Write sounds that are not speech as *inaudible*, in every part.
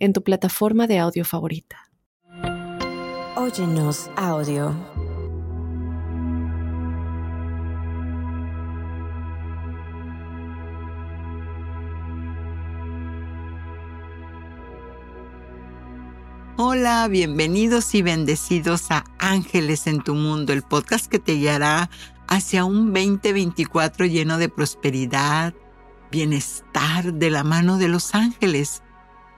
en tu plataforma de audio favorita. Óyenos audio. Hola, bienvenidos y bendecidos a Ángeles en tu Mundo, el podcast que te guiará hacia un 2024 lleno de prosperidad, bienestar de la mano de los ángeles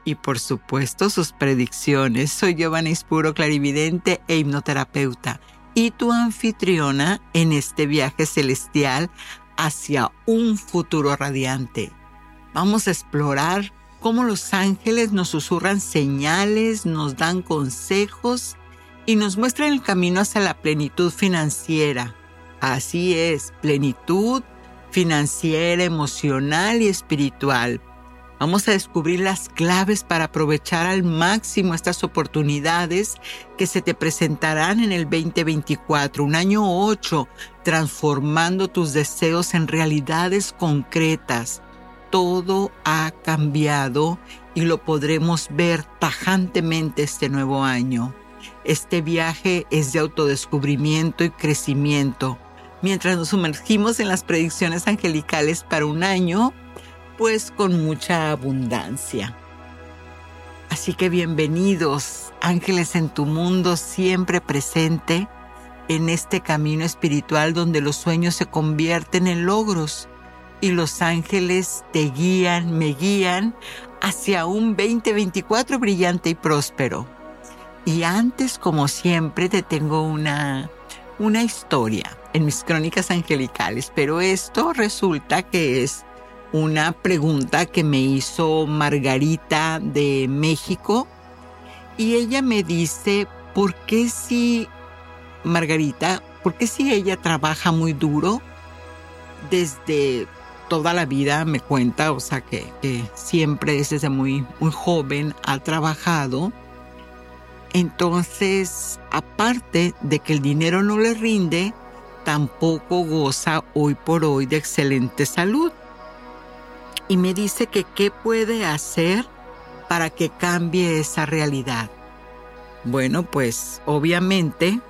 y por supuesto sus predicciones. Soy Giovanna Ispuro, clarividente e hipnoterapeuta y tu anfitriona en este viaje celestial hacia un futuro radiante. Vamos a explorar cómo los ángeles nos susurran señales, nos dan consejos y nos muestran el camino hacia la plenitud financiera. Así es, plenitud financiera, emocional y espiritual Vamos a descubrir las claves para aprovechar al máximo estas oportunidades que se te presentarán en el 2024, un año 8, transformando tus deseos en realidades concretas. Todo ha cambiado y lo podremos ver tajantemente este nuevo año. Este viaje es de autodescubrimiento y crecimiento. Mientras nos sumergimos en las predicciones angelicales para un año, pues con mucha abundancia. Así que bienvenidos, ángeles en tu mundo, siempre presente en este camino espiritual donde los sueños se convierten en logros y los ángeles te guían, me guían hacia un 2024 brillante y próspero. Y antes, como siempre, te tengo una, una historia en mis crónicas angelicales, pero esto resulta que es una pregunta que me hizo Margarita de México y ella me dice, ¿por qué si, Margarita, por qué si ella trabaja muy duro desde toda la vida, me cuenta, o sea que, siempre desde muy, muy joven ha trabajado? Entonces, aparte de que el dinero no le rinde, tampoco goza hoy por hoy de excelente salud y me dice que qué puede hacer para que cambie esa realidad. Bueno, pues obviamente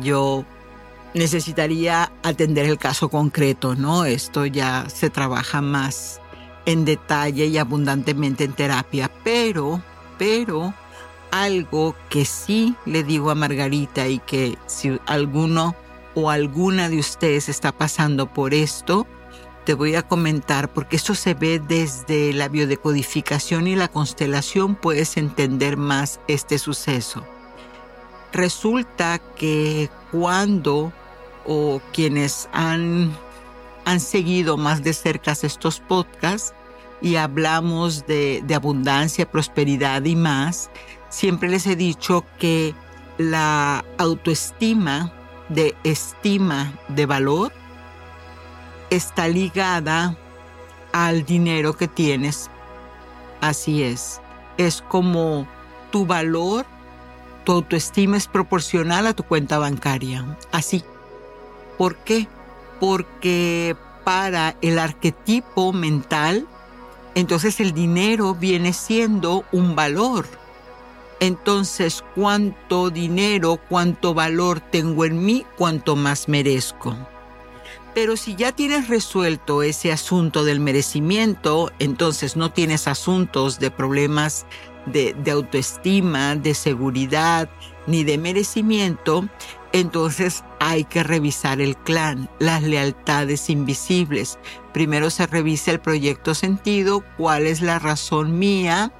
yo necesitaría atender el caso concreto, ¿no? Esto ya se trabaja más en detalle y abundantemente en terapia, pero, pero algo que sí le digo a Margarita y que si alguno o alguna de ustedes está pasando por esto, te voy a comentar porque eso se ve desde la biodecodificación y la constelación puedes entender más este suceso. Resulta que cuando o quienes han, han seguido más de cerca estos podcasts y hablamos de, de abundancia, prosperidad y más, siempre les he dicho que la autoestima de estima de valor está ligada al dinero que tienes. Así es. Es como tu valor, tu autoestima es proporcional a tu cuenta bancaria. Así. ¿Por qué? Porque para el arquetipo mental, entonces el dinero viene siendo un valor. Entonces, cuánto dinero, cuánto valor tengo en mí, cuánto más merezco. Pero si ya tienes resuelto ese asunto del merecimiento, entonces no tienes asuntos de problemas de, autoestima, de seguridad, ni de merecimiento, entonces hay que revisar el clan, las lealtades invisibles. Primero se revisa el proyecto sentido, cuál es la razón mía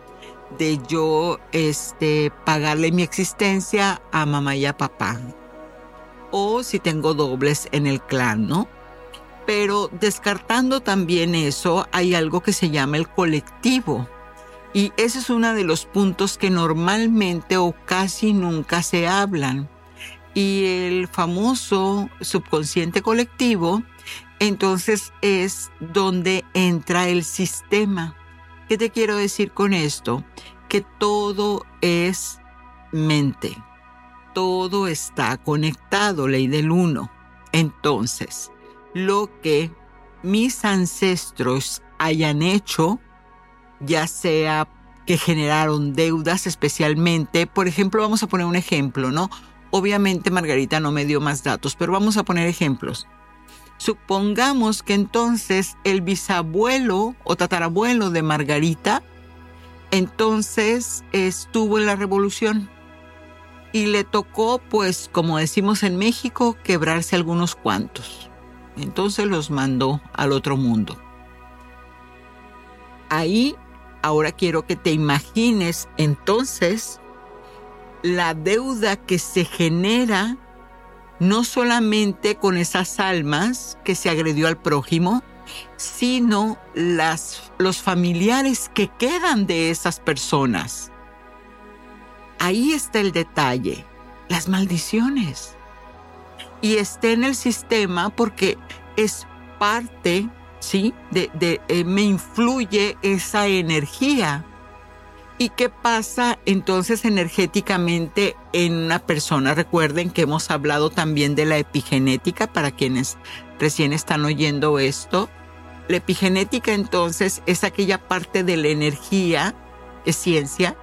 de yo este, pagarle mi existencia a mamá y a papá. O si tengo dobles en el clan, ¿no? Pero descartando también eso, hay algo que se llama el colectivo. Y ese es uno de los puntos que normalmente o casi nunca se hablan. Y el famoso subconsciente colectivo, entonces es donde entra el sistema. ¿Qué te quiero decir con esto? Que todo es mente. Todo está conectado, ley del uno. Entonces, lo que mis ancestros hayan hecho, ya sea que generaron deudas especialmente, por ejemplo, vamos a poner un ejemplo, ¿no? Obviamente Margarita no me dio más datos, pero vamos a poner ejemplos. Supongamos que entonces el bisabuelo o tatarabuelo de Margarita entonces estuvo en la revolución y le tocó, pues como decimos en México, quebrarse algunos cuantos. Entonces los mandó al otro mundo ahí ahora quiero que te imagines entonces la deuda que se genera no solamente con esas almas que se agredió al prójimo, sino las, los familiares que quedan de esas personas. Ahí está el detalle, las maldiciones. Y está en el sistema porque es parte ¿sí? De, eh, me influye esa energía. ¿Y qué pasa entonces energéticamente en una persona? Recuerden que hemos hablado también de la epigenética para quienes recién están oyendo esto. La epigenética entonces es aquella parte de la energía, es ciencia,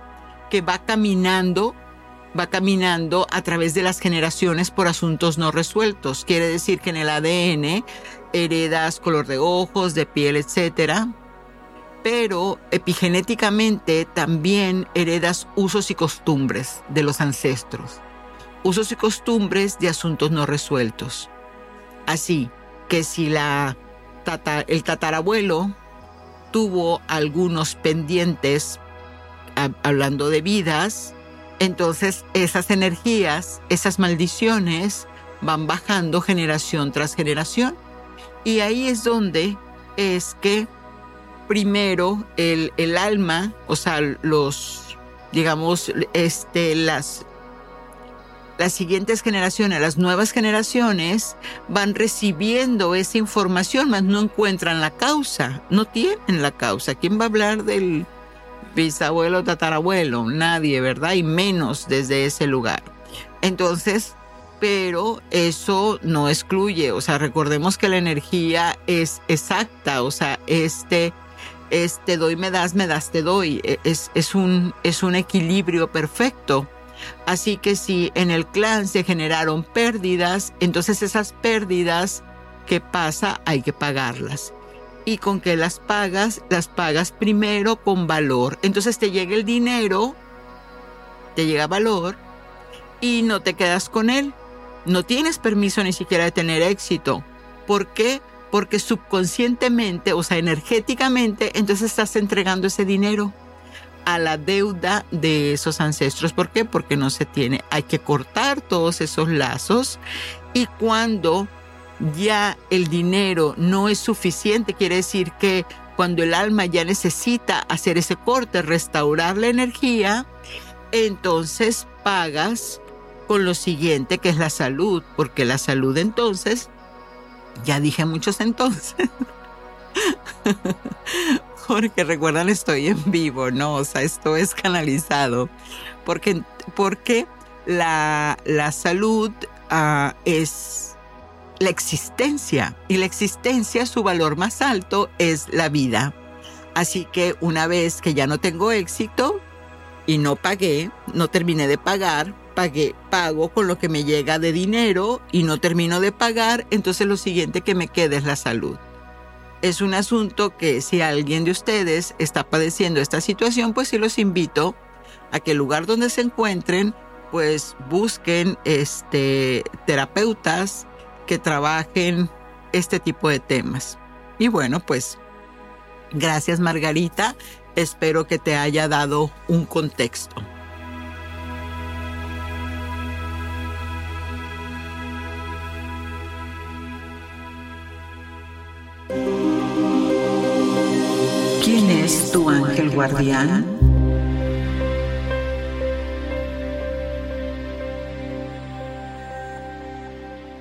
que va caminando, va caminando a través de las generaciones por asuntos no resueltos. Quiere decir que en el ADN heredas color de ojos, de piel, etc. Pero epigenéticamente también heredas usos y costumbres de los ancestros, usos y costumbres de asuntos no resueltos. Así que si el tatarabuelo tuvo algunos pendientes hablando de vidas, entonces esas energías, esas maldiciones van bajando generación tras generación y ahí es donde es que primero el, el alma, o sea, los, digamos, este, las, las siguientes generaciones, las nuevas generaciones van recibiendo esa información, mas no encuentran la causa, no tienen la causa. ¿Quién va a hablar del bisabuelo, tatarabuelo? Nadie, ¿verdad? Y menos desde ese lugar. Entonces, pero eso no excluye, o sea, recordemos que la energía es exacta, o sea, este, este doy, me das, me das, te doy, e, es, es, un, es un equilibrio perfecto. Así que si en el clan se generaron pérdidas, entonces esas pérdidas, ¿qué pasa? Hay que pagarlas. Y con que las pagas, las pagas primero con valor. Entonces te llega el dinero, te llega valor y no te quedas con él no tienes permiso ni siquiera de tener éxito. ¿Por qué? Porque subconscientemente, o sea, energéticamente, entonces estás entregando ese dinero a la deuda de esos ancestros. ¿Por qué? Porque no se tiene. Hay que cortar todos esos lazos y cuando ya el dinero no es suficiente, quiere decir que cuando el alma ya necesita hacer ese corte, restaurar la energía, entonces pagas con lo siguiente que es la salud, porque la salud entonces, ya dije muchos entonces, *laughs* porque recuerdan estoy en vivo, ¿no? O sea, esto es canalizado, porque, porque la, la salud ah, es la existencia y la existencia, su valor más alto es la vida. Así que una vez que ya no tengo éxito y no pagué, no terminé de pagar, pagué, pago con lo que me llega de dinero y no termino de pagar, entonces lo siguiente que me queda es la salud. Es un asunto que si alguien de ustedes está padeciendo esta situación, pues sí los invito a que el lugar donde se encuentren, pues busquen este, terapeutas que trabajen este tipo de temas. Y bueno, pues gracias Margarita, espero que te haya dado un contexto. ¿Quién es tu ángel guardián?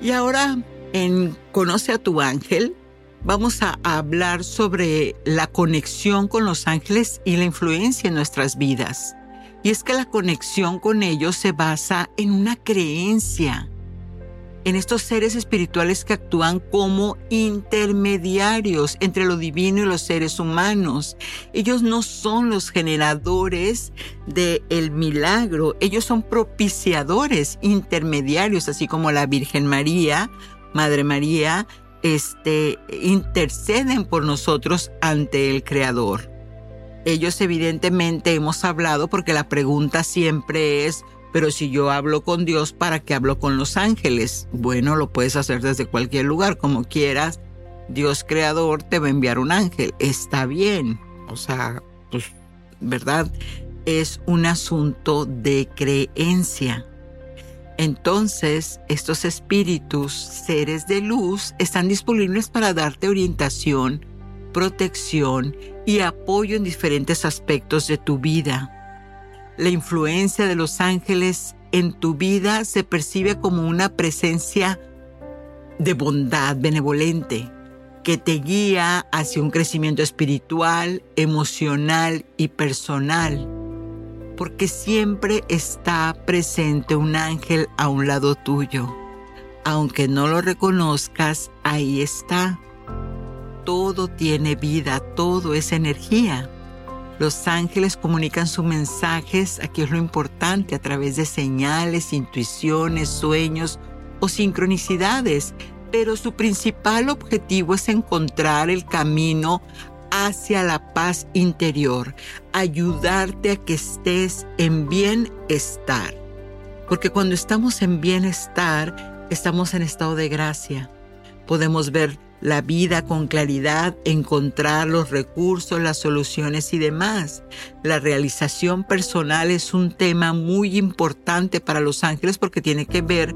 Y ahora en Conoce a tu ángel vamos a hablar sobre la conexión con los ángeles y la influencia en nuestras vidas. Y es que la conexión con ellos se basa en una creencia, en estos seres espirituales que actúan como intermediarios entre lo divino y los seres humanos. Ellos no son los generadores del el milagro, ellos son propiciadores, intermediarios, así como la Virgen María, Madre María, este, interceden por nosotros ante el Creador. Ellos evidentemente hemos hablado porque la pregunta siempre es, pero si yo hablo con Dios, ¿para qué hablo con los ángeles? Bueno, lo puedes hacer desde cualquier lugar, como quieras. Dios creador te va a enviar un ángel. Está bien. O sea, pues, ¿verdad? Es un asunto de creencia. Entonces, estos espíritus, seres de luz, están disponibles para darte orientación, protección y apoyo en diferentes aspectos de tu vida. La influencia de los ángeles en tu vida se percibe como una presencia de bondad benevolente que te guía hacia un crecimiento espiritual, emocional y personal porque siempre está presente un ángel a un lado tuyo. Aunque no lo reconozcas, ahí está. Todo tiene vida, todo es energía. Los ángeles comunican sus mensajes, aquí es lo importante, a través de señales, intuiciones, sueños o sincronicidades, pero su principal objetivo es encontrar el camino hacia la paz interior, ayudarte a que estés en bienestar. Porque cuando estamos en bienestar, estamos en estado de gracia. Podemos ver la vida con claridad, encontrar los recursos, las soluciones y demás. La realización personal es un tema muy importante para los ángeles porque tiene que ver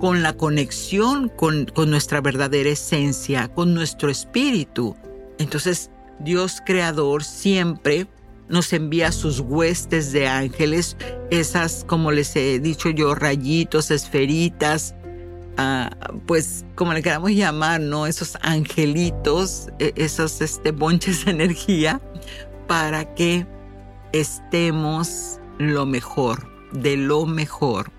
con la conexión con, con nuestra verdadera esencia, con nuestro espíritu. Entonces, Dios creador siempre nos envía sus huestes de ángeles, esas, como les he dicho yo, rayitos, esferitas, pues como le queramos llamar, ¿no? Esos angelitos, e, esos este, bonches de energía, para que estemos lo mejor, de lo mejor.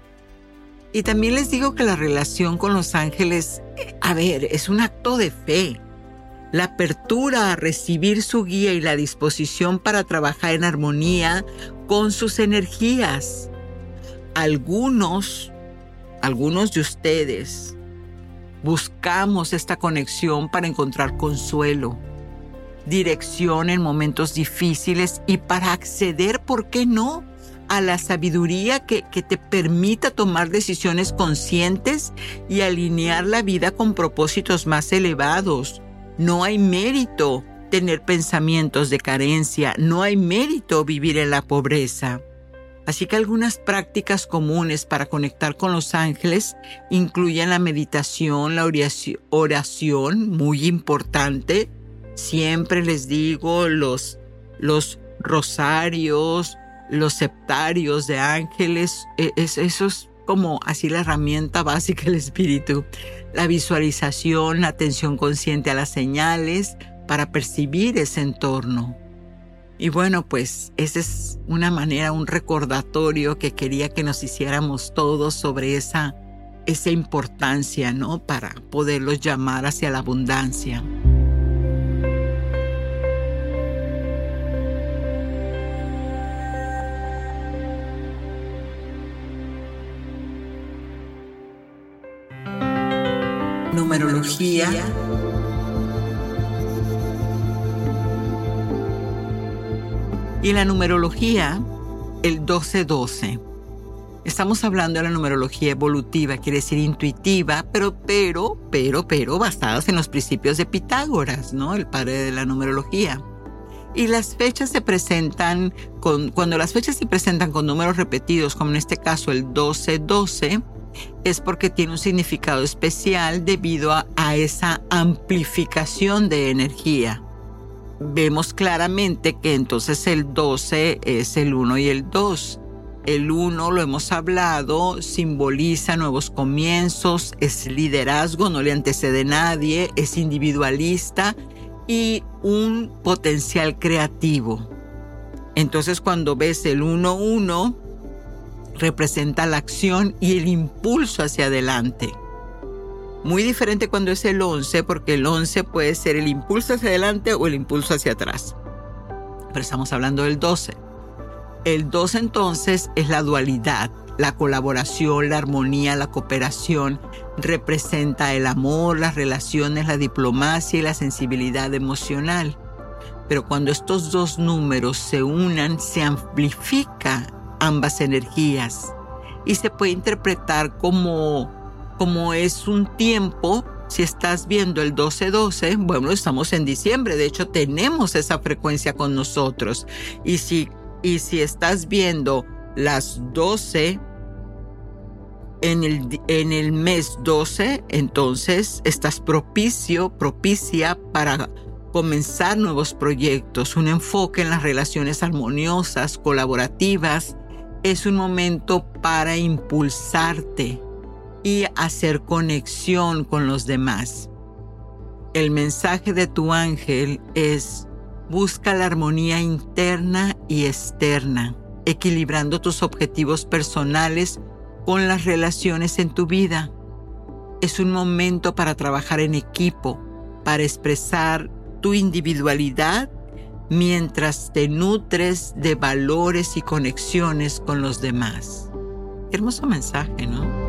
Y también les digo que la relación con los ángeles, a ver, es un acto de fe la apertura a recibir su guía y la disposición para trabajar en armonía con sus energías. Algunos, algunos de ustedes, buscamos esta conexión para encontrar consuelo, dirección en momentos difíciles y para acceder, ¿por qué no?, a la sabiduría que, que, te permita tomar decisiones conscientes y alinear la vida con propósitos más elevados. No hay mérito tener pensamientos de carencia, no hay mérito vivir en la pobreza. Así que algunas prácticas comunes para conectar con los ángeles incluyen la meditación, la oración, muy importante. Siempre les digo los, los rosarios, los septarios de ángeles, e, es, eso es como así la herramienta básica del espíritu la visualización, la atención consciente a las señales para percibir ese entorno. Y bueno, pues esa es una manera, un recordatorio que quería que nos hiciéramos todos sobre esa, esa importancia, ¿no? Para poderlos llamar hacia la abundancia. numerología. Y la numerología, el 1212. Estamos hablando de la numerología evolutiva, quiere decir intuitiva, pero, pero, pero, pero, basadas en los principios de Pitágoras, ¿no? El padre de la numerología. Y las fechas se presentan con, cuando las fechas se presentan con números repetidos, como en este caso el 1212, es porque tiene un significado especial debido a, esa amplificación de energía. Vemos claramente que entonces el 12 es el 1 y el 2. El uno, lo hemos hablado, simboliza nuevos comienzos, es liderazgo, no le antecede nadie, es individualista y un potencial creativo. Entonces cuando ves el 1-1, representa la acción y el impulso hacia adelante. Muy diferente cuando es el 11, porque el 11 puede ser el impulso hacia adelante o el impulso hacia atrás. Pero estamos hablando del 12. El 2 entonces es la dualidad, la colaboración, la armonía, la cooperación, representa el amor, las relaciones, la diplomacia y la sensibilidad emocional. Pero cuando estos dos números se unan, se amplifica ambas energías y se puede interpretar como, como es un tiempo. Si estás viendo el 12-12, bueno, estamos en diciembre, de hecho tenemos esa frecuencia con nosotros. Y si y si estás viendo las 12 en el, en el mes 12, entonces estás propicio, propicia para comenzar nuevos proyectos, un enfoque en las relaciones armoniosas, colaborativas. Es un momento para impulsarte y hacer conexión con los demás. El mensaje de tu ángel es Busca la armonía interna y externa, equilibrando tus objetivos personales con las relaciones en tu vida. Es un momento para trabajar en equipo, para expresar tu individualidad mientras te nutres de valores y conexiones con los demás. hermoso mensaje, ¿no?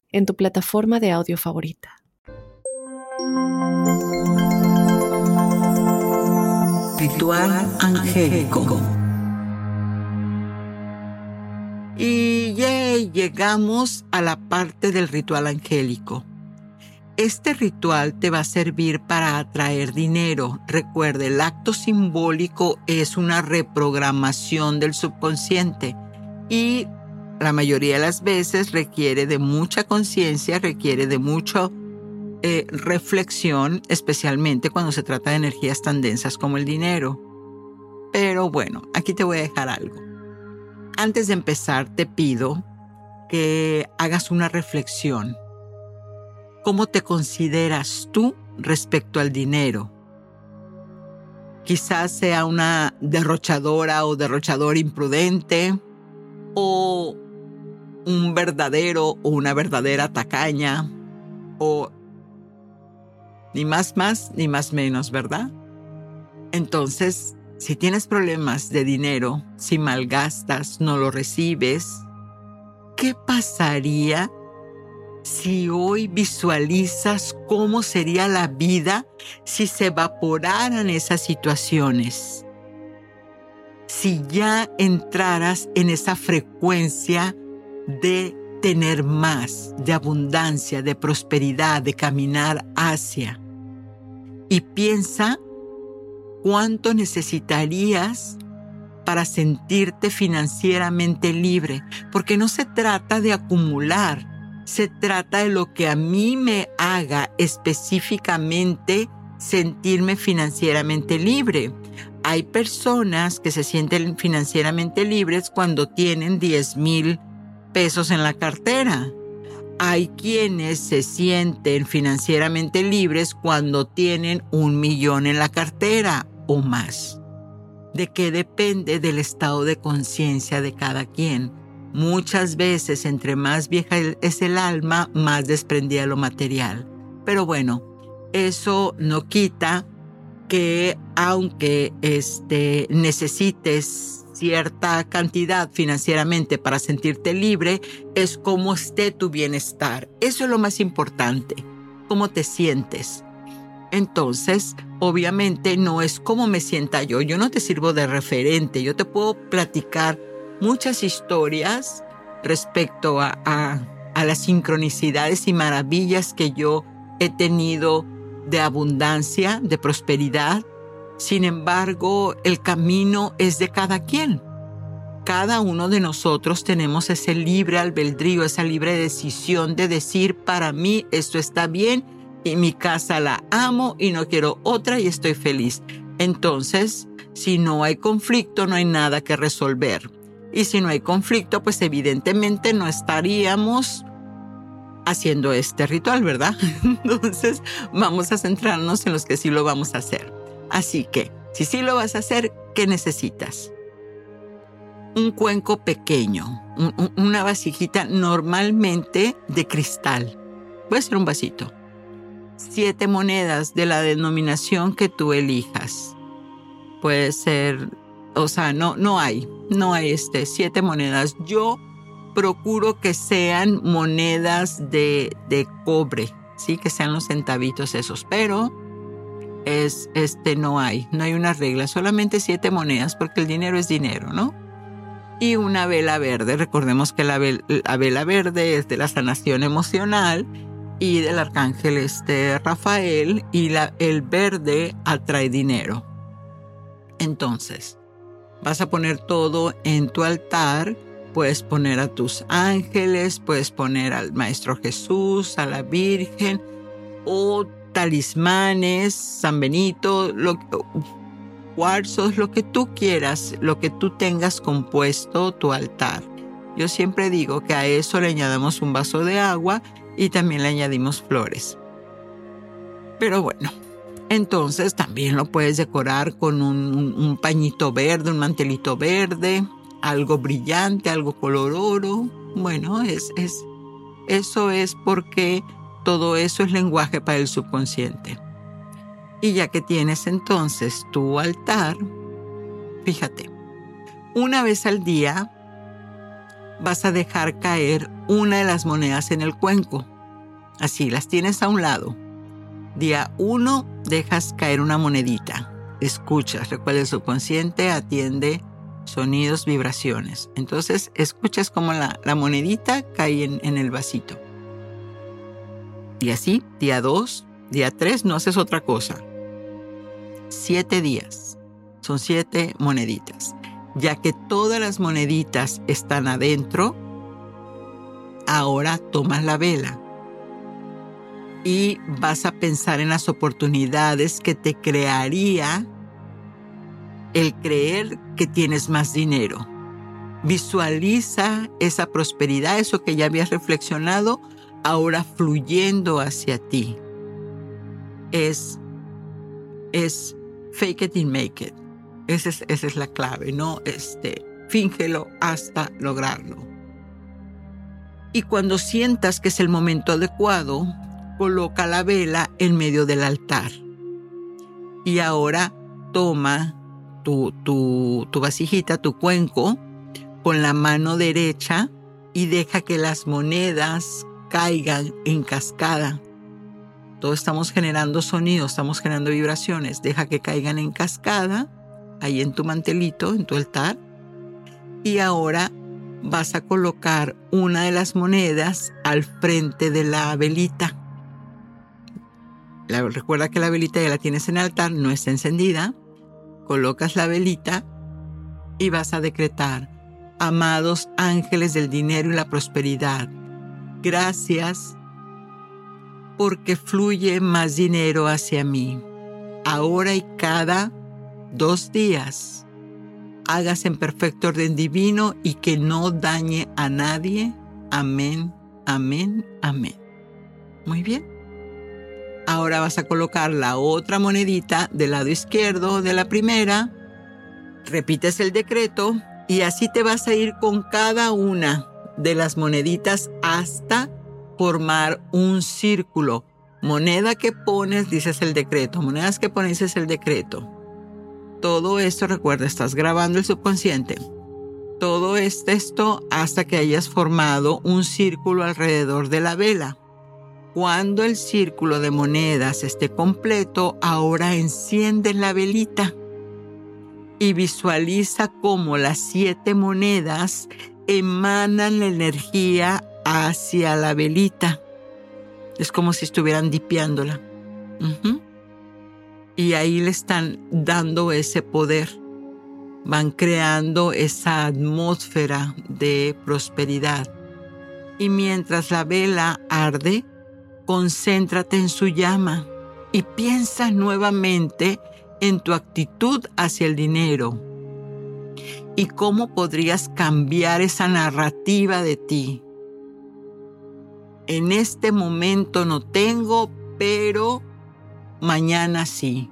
en tu plataforma de audio favorita. Ritual angélico. Y llegamos a la parte del ritual angélico. Este ritual te va a servir para atraer dinero. Recuerde, el acto simbólico es una reprogramación del subconsciente y la mayoría de las veces requiere de mucha conciencia, requiere de mucho eh, reflexión, especialmente cuando se trata de energías tan densas como el dinero. Pero bueno, aquí te voy a dejar algo. Antes de empezar, te pido que hagas una reflexión. ¿Cómo te consideras tú respecto al dinero? Quizás sea una derrochadora o derrochador imprudente o un verdadero o una verdadera tacaña o ni más más, ni más menos, ¿verdad? Entonces, si tienes problemas de dinero, si malgastas, no lo recibes, ¿qué pasaría si hoy visualizas cómo sería la vida si se evaporaran esas situaciones? Si ya entraras en esa frecuencia de tener más, de abundancia, de prosperidad, de caminar hacia. Y piensa cuánto necesitarías para sentirte financieramente libre, porque no se trata de acumular, se trata de lo que a mí me haga específicamente sentirme financieramente libre. Hay personas que se sienten financieramente libres cuando tienen 10 mil pesos en la cartera. Hay quienes se sienten financieramente libres cuando tienen un millón en la cartera o más. ¿De qué depende del estado de conciencia de cada quien? Muchas veces, entre más vieja es el alma, más desprendida lo material. Pero bueno, eso no quita que aunque este, necesites cierta cantidad financieramente para sentirte libre es cómo esté tu bienestar. Eso es lo más importante, cómo te sientes. Entonces, obviamente no es cómo me sienta yo. Yo no te sirvo de referente. Yo te puedo platicar muchas historias respecto a, a las sincronicidades y maravillas que yo he tenido de abundancia, de prosperidad. Sin embargo, el camino es de cada quien. Cada uno de nosotros tenemos ese libre albedrío, esa libre decisión de decir, para mí esto está bien y mi casa la amo y no quiero otra y estoy feliz. Entonces, si no hay conflicto, no hay nada que resolver. Y si no hay conflicto, pues evidentemente no estaríamos haciendo este ritual, ¿verdad? *laughs* Entonces, vamos a centrarnos en los que sí lo vamos a hacer. Así que, si sí lo vas a hacer, ¿qué necesitas? Un cuenco pequeño, una vasijita normalmente de cristal. Puede ser un vasito. Siete monedas de la denominación que tú elijas. Puede ser, o sea, no, no hay, no hay este, siete monedas. Yo procuro que sean monedas de, de cobre, sí, que sean los centavitos esos, pero es, este, no hay, no hay una regla, solamente siete monedas porque el dinero es dinero, ¿no? Y una vela verde, recordemos que la, vela verde es de la sanación emocional y del arcángel este Rafael y la, el verde atrae dinero. Entonces, vas a poner todo en tu altar Puedes poner a tus ángeles, puedes poner al Maestro Jesús, a la Virgen, o talismanes, San Benito, lo, cuarzos, lo que tú quieras, lo que tú tengas compuesto tu altar. Yo siempre digo que a eso le añadamos un vaso de agua y también le añadimos flores. Pero bueno, entonces también lo puedes decorar con un, pañito verde, un mantelito verde, algo brillante, algo color oro. Bueno, es, es, eso es porque todo eso es lenguaje para el subconsciente. Y ya que tienes entonces tu altar, fíjate, una vez al día vas a dejar caer una de las monedas en el cuenco. Así, las tienes a un lado. Día uno, dejas caer una monedita. Escuchas, recuerda el subconsciente, atiende sonidos, vibraciones. Entonces escuchas como la, monedita cae en, el vasito. Y así, día 2, día 3, no haces otra cosa. Siete días. Son siete moneditas. Ya que todas las moneditas están adentro, ahora tomas la vela y vas a pensar en las oportunidades que te crearía el creer que tienes más dinero. Visualiza esa prosperidad, eso que ya habías reflexionado, ahora fluyendo hacia ti. Es, es fake it and make it. Esa es, esa es la clave, ¿no? Este, fíngelo hasta lograrlo. Y cuando sientas que es el momento adecuado, coloca la vela en medio del altar. Y ahora toma tu, tu, tu vasijita, tu cuenco, con la mano derecha y deja que las monedas caigan en cascada. Todos estamos generando sonidos, estamos generando vibraciones. Deja que caigan en cascada, ahí en tu mantelito, en tu altar. Y ahora vas a colocar una de las monedas al frente de la velita. recuerda que la velita ya la tienes en el altar, no está encendida colocas la velita y vas a decretar, amados ángeles del dinero y la prosperidad, gracias porque fluye más dinero hacia mí. Ahora y cada dos días, hagas en perfecto orden divino y que no dañe a nadie. Amén, amén, amén. Muy bien. Ahora vas a colocar la otra monedita del lado izquierdo de la primera, repites el decreto y así te vas a ir con cada una de las moneditas hasta formar un círculo. Moneda que pones, dices el decreto. Monedas que pones, dices el decreto. Todo esto, recuerda, estás grabando el subconsciente. Todo esto hasta que hayas formado un círculo alrededor de la vela. Cuando el círculo de monedas esté completo, ahora enciende la velita y visualiza cómo las siete monedas emanan la energía hacia la velita. Es como si estuvieran dipiándola. Y ahí le están dando ese poder. Van creando esa atmósfera de prosperidad. Y mientras la vela arde, concéntrate en su llama y piensa nuevamente en tu actitud hacia el dinero y cómo podrías cambiar esa narrativa de ti. En este momento no tengo, pero mañana sí.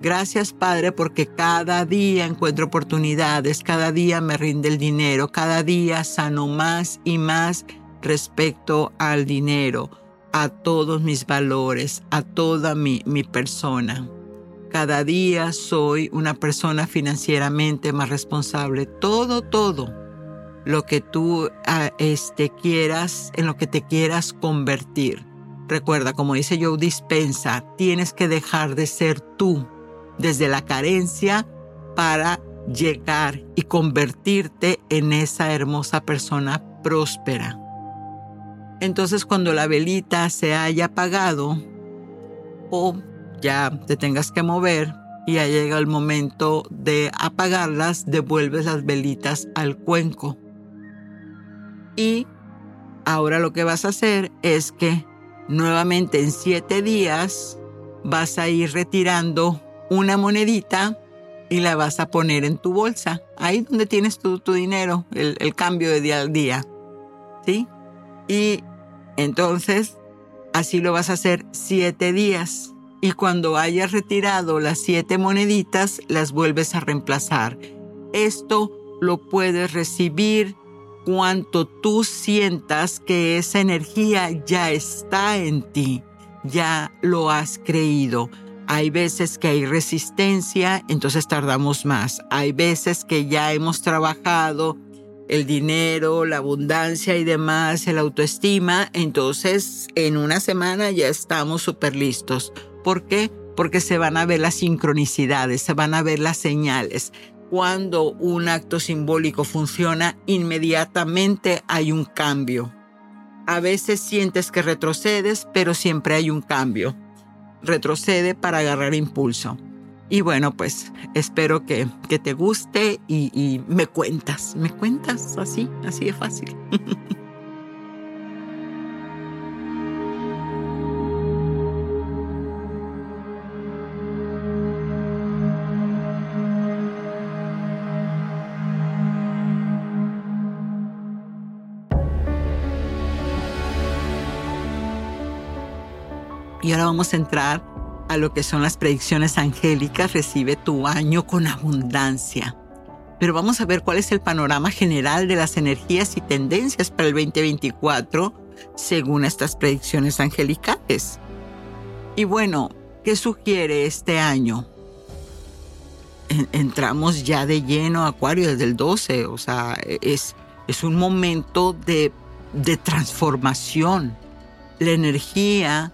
Gracias Padre porque cada día encuentro oportunidades, cada día me rinde el dinero, cada día sano más y más respecto al dinero, a todos mis valores, a toda mi, mi persona. Cada día soy una persona financieramente más responsable. Todo, todo lo que tú ah, este, quieras, en lo que te quieras convertir. Recuerda, como dice Joe Dispensa, tienes que dejar de ser tú desde la carencia para llegar y convertirte en esa hermosa persona próspera. Entonces cuando la velita se haya apagado o ya te tengas que mover y ya llega el momento de apagarlas, devuelves las velitas al cuenco. Y ahora lo que vas a hacer es que nuevamente en siete días vas a ir retirando una monedita y la vas a poner en tu bolsa, ahí donde tienes tu, tu dinero, el, el, cambio de día al día. ¿Sí? Y entonces, así lo vas a hacer siete días y cuando hayas retirado las siete moneditas, las vuelves a reemplazar. Esto lo puedes recibir cuanto tú sientas que esa energía ya está en ti, ya lo has creído. Hay veces que hay resistencia, entonces tardamos más. Hay veces que ya hemos trabajado el dinero, la abundancia y demás, el autoestima, entonces en una semana ya estamos súper listos. ¿Por qué? Porque se van a ver las sincronicidades, se van a ver las señales. Cuando un acto simbólico funciona, inmediatamente hay un cambio. A veces sientes que retrocedes, pero siempre hay un cambio. Retrocede para agarrar impulso. Y bueno, pues espero que, te guste y, y me cuentas, me cuentas así, así de fácil. *laughs* Y ahora vamos a entrar a lo que son las predicciones angélicas. Recibe tu año con abundancia. Pero vamos a ver cuál es el panorama general de las energías y tendencias para el 2024 según estas predicciones angelicales. Y bueno, ¿qué sugiere este año? Entramos ya de lleno Acuario desde el 12, o sea, es, es un momento de, de transformación. La energía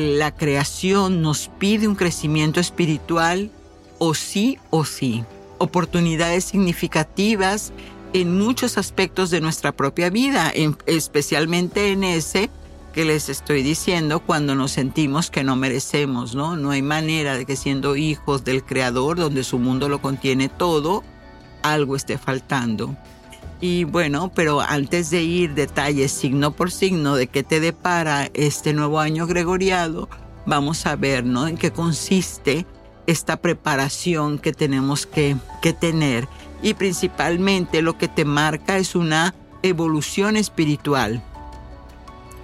la creación nos pide un crecimiento espiritual o sí o sí. Oportunidades significativas en muchos aspectos de nuestra propia vida, especialmente en ese que les estoy diciendo cuando nos sentimos que no merecemos, ¿no? No hay manera de que siendo hijos del Creador, donde su mundo lo contiene todo, algo esté faltando. Y bueno, pero antes de ir detalles signo por signo de qué te depara este nuevo año gregoriado, vamos a ver ¿no? en qué consiste esta preparación que tenemos que, que tener. Y principalmente lo que te marca es una evolución espiritual.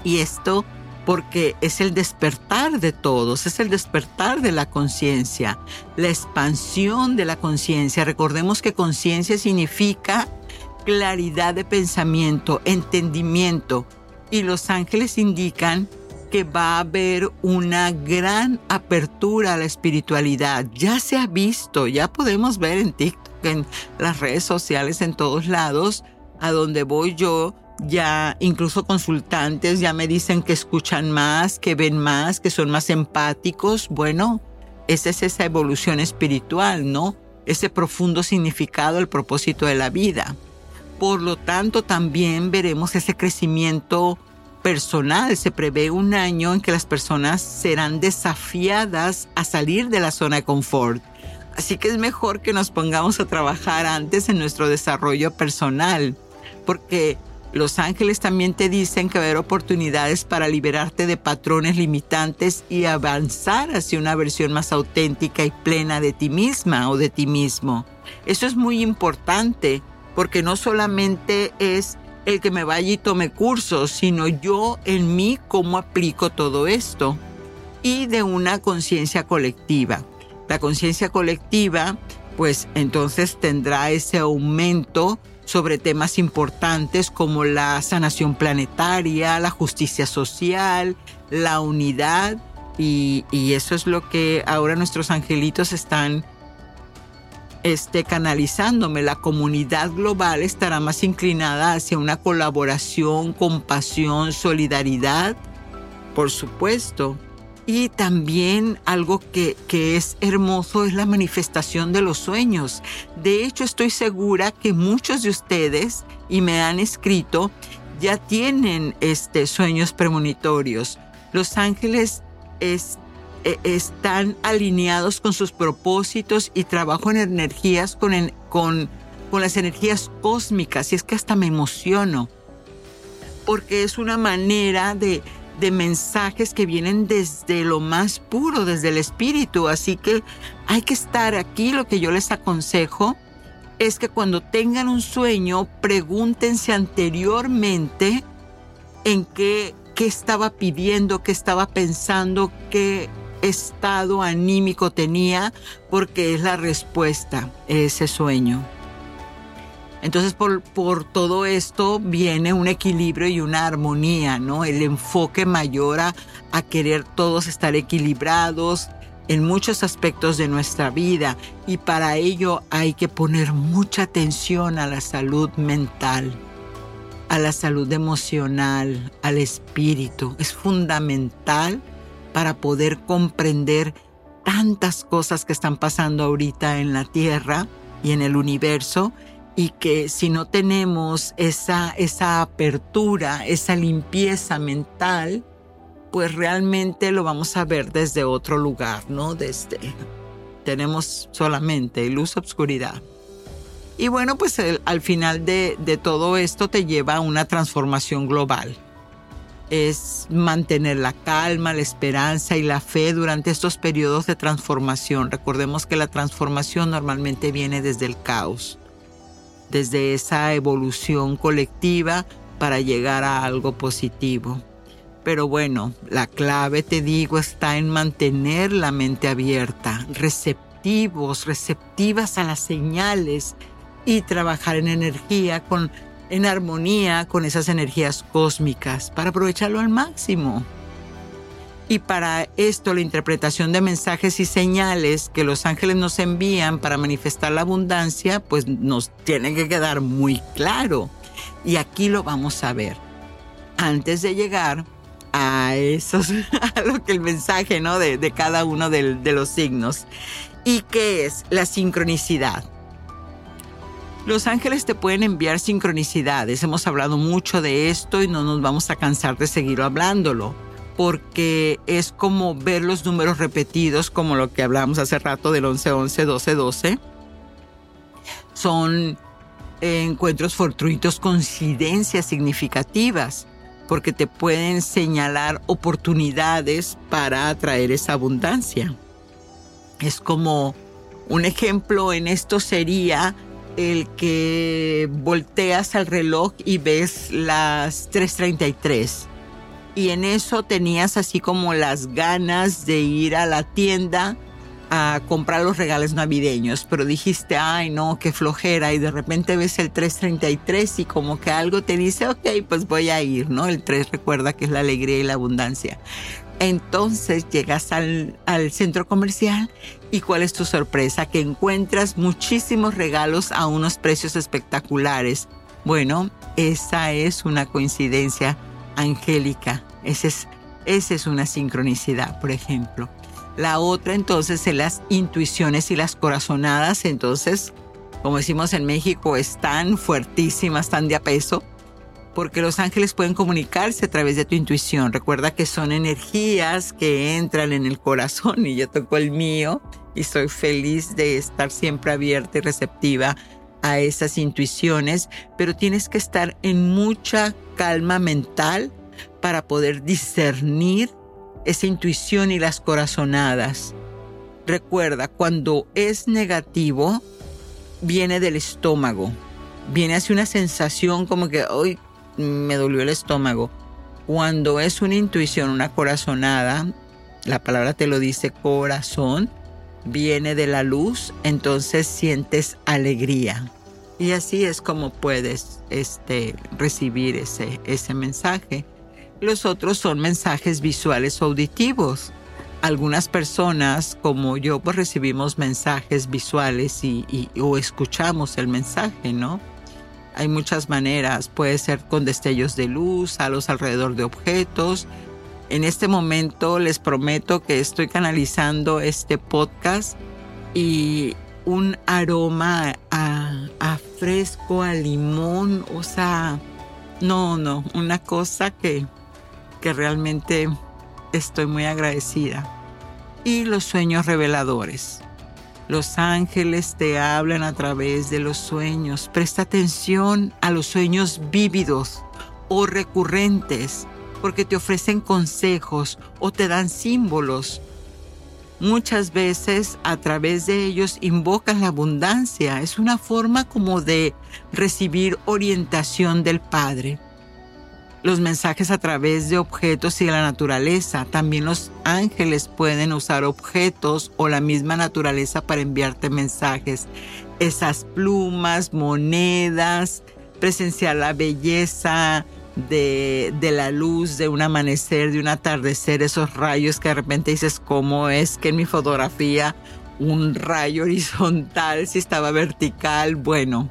Y esto porque es el despertar de todos, es el despertar de la conciencia, la expansión de la conciencia. Recordemos que conciencia significa claridad de pensamiento, entendimiento. Y los ángeles indican que va a haber una gran apertura a la espiritualidad. Ya se ha visto, ya podemos ver en TikTok, en las redes sociales, en todos lados, a donde voy yo, ya incluso consultantes ya me dicen que escuchan más, que ven más, que son más empáticos. Bueno, esa es esa evolución espiritual, ¿no? ese profundo significado, el propósito de la vida. Por lo tanto, también veremos ese crecimiento personal. Se prevé un año en que las personas serán desafiadas a salir de la zona de confort. Así que es mejor que nos pongamos a trabajar antes en nuestro desarrollo personal, porque los ángeles también te dicen que va a haber oportunidades para liberarte de patrones limitantes y avanzar hacia una versión más auténtica y plena de ti misma o de ti mismo. Eso es muy importante porque no solamente es el que me vaya y tome cursos, sino yo en mí cómo aplico todo esto y de una conciencia colectiva. La conciencia colectiva, pues entonces tendrá ese aumento sobre temas importantes como la sanación planetaria, la justicia social, la unidad y, eso es lo que ahora nuestros angelitos están este, canalizándome. La comunidad global estará más inclinada hacia una colaboración, compasión, solidaridad, por supuesto, y también algo que, es hermoso es la manifestación de los sueños. De hecho, estoy segura que muchos de ustedes, y me han escrito, ya tienen este, sueños premonitorios. Los ángeles e, están alineados con sus propósitos y trabajo en energías con, con, con las energías cósmicas. Y es que hasta me emociono. Porque es una manera de, de mensajes que vienen desde lo más puro, desde el espíritu. Así que hay que estar aquí. Lo que yo les aconsejo es que cuando tengan un sueño, pregúntense anteriormente en qué, qué estaba pidiendo, qué estaba pensando, qué estado anímico tenía, porque es la respuesta a ese sueño. Entonces por, por, todo esto viene un equilibrio y una armonía, ¿no? El enfoque mayor a, a querer todos estar equilibrados en muchos aspectos de nuestra vida y para ello hay que poner mucha atención a la salud mental, a la salud emocional, al espíritu. Es fundamental para poder comprender tantas cosas que están pasando ahorita en la Tierra y en el universo y que si no tenemos esa, esa apertura, esa limpieza mental, pues realmente lo vamos a ver desde otro lugar, ¿no? Desde tenemos solamente luz, obscuridad. Y bueno, pues al final de, de todo esto te lleva a una transformación global. Es mantener la calma, la esperanza y la fe durante estos periodos de transformación. Recordemos que la transformación normalmente viene desde el caos desde esa evolución colectiva para llegar a algo positivo. Pero bueno, la clave, te digo, está en mantener la mente abierta, receptivos, receptivas a las señales y trabajar en energía, con, en armonía con esas energías cósmicas para aprovecharlo al máximo. Y para esto la interpretación de mensajes y señales que los ángeles nos envían para manifestar la abundancia, pues nos tiene que quedar muy claro. Y aquí lo vamos a ver. Antes de llegar a esos, *laughs* a lo que el mensaje, ¿no? De, de cada uno de, de los signos. ¿Y qué es la sincronicidad? Los ángeles te pueden enviar sincronicidades. Hemos hablado mucho de esto y no nos vamos a cansar de seguir hablándolo porque es como ver los números repetidos, como lo que hablábamos hace rato del 11, 11, 12, 12. Son encuentros fortuitos, coincidencias significativas, porque te pueden señalar oportunidades para atraer esa abundancia. Es como un ejemplo en esto sería el que volteas al reloj y ves las 3.33 y en eso tenías así como las ganas de ir a la tienda a comprar los regalos navideños, pero dijiste, ay no, qué flojera, y de repente ves el 333 y como que algo te dice, ok, pues voy a ir, ¿no? El 3 recuerda que es la alegría y la abundancia. Entonces llegas al, centro comercial y cuál es tu sorpresa, que encuentras muchísimos regalos a unos precios espectaculares. Bueno, esa es una coincidencia angélica. Esa es, esa es una sincronicidad, por ejemplo. La otra entonces es las intuiciones y las corazonadas. Entonces, como decimos en México, están fuertísimas, están de a peso, porque los ángeles pueden comunicarse a través de tu intuición. Recuerda que son energías que entran en el corazón y yo toco el mío y soy feliz de estar siempre abierta y receptiva a esas intuiciones, pero tienes que estar en mucha calma mental para poder discernir esa intuición y las corazonadas. Recuerda, cuando es negativo, viene del estómago. Viene así una sensación como que hoy me dolió el estómago. Cuando es una intuición, una corazonada, la palabra te lo dice corazón, viene de la luz, entonces sientes alegría. Y así es como puedes este, recibir ese, ese mensaje. Los otros son mensajes visuales auditivos. Algunas personas, como yo, pues recibimos mensajes visuales y, o escuchamos el mensaje, ¿no? Hay muchas maneras, puede ser con destellos de luz, a los alrededor de objetos. En este momento les prometo que estoy canalizando este podcast y un aroma a, a fresco, a limón, o sea, no, no, una cosa que que realmente estoy muy agradecida. Y los sueños reveladores. Los ángeles te hablan a través de los sueños. Presta atención a los sueños vívidos o recurrentes porque te ofrecen consejos o te dan símbolos. Muchas veces a través de ellos invocas la abundancia. Es una forma como de recibir orientación del Padre los mensajes a través de objetos y de la naturaleza. También los ángeles pueden usar objetos o la misma naturaleza para enviarte mensajes. Esas plumas, monedas, presenciar la belleza de, de, la luz, de un amanecer, de un atardecer, esos rayos que de repente dices, ¿cómo es que en mi fotografía un rayo *laughs* horizontal si estaba vertical? Bueno,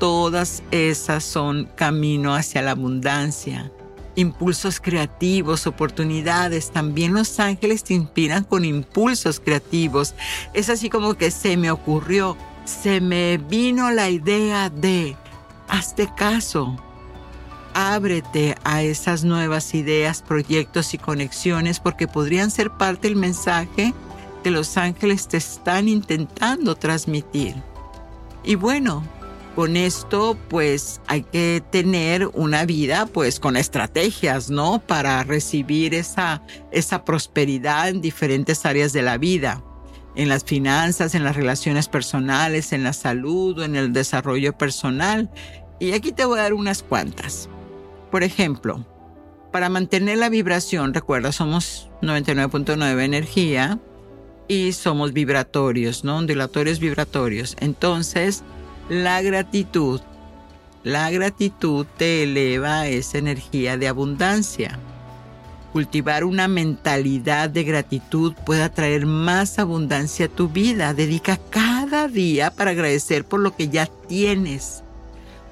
Todas esas son camino hacia la abundancia. Impulsos creativos, oportunidades. También los ángeles te inspiran con impulsos creativos. Es así como que se me ocurrió, se me vino la idea de, hazte caso, ábrete a esas nuevas ideas, proyectos y conexiones porque podrían ser parte del mensaje que los ángeles te están intentando transmitir. Y bueno, con esto pues hay que tener una vida pues con estrategias, ¿no? Para recibir esa, esa prosperidad en diferentes áreas de la vida, en las finanzas, en las relaciones personales, en la salud o en el desarrollo personal. Y aquí te voy a dar unas cuantas. Por ejemplo, para mantener la vibración, recuerda, somos 99.9 energía y somos vibratorios, ¿no? Ondulatorios vibratorios. Entonces, la gratitud. La gratitud te eleva a esa energía de abundancia. Cultivar una mentalidad de gratitud puede atraer más abundancia a tu vida. Dedica cada día para agradecer por lo que ya tienes.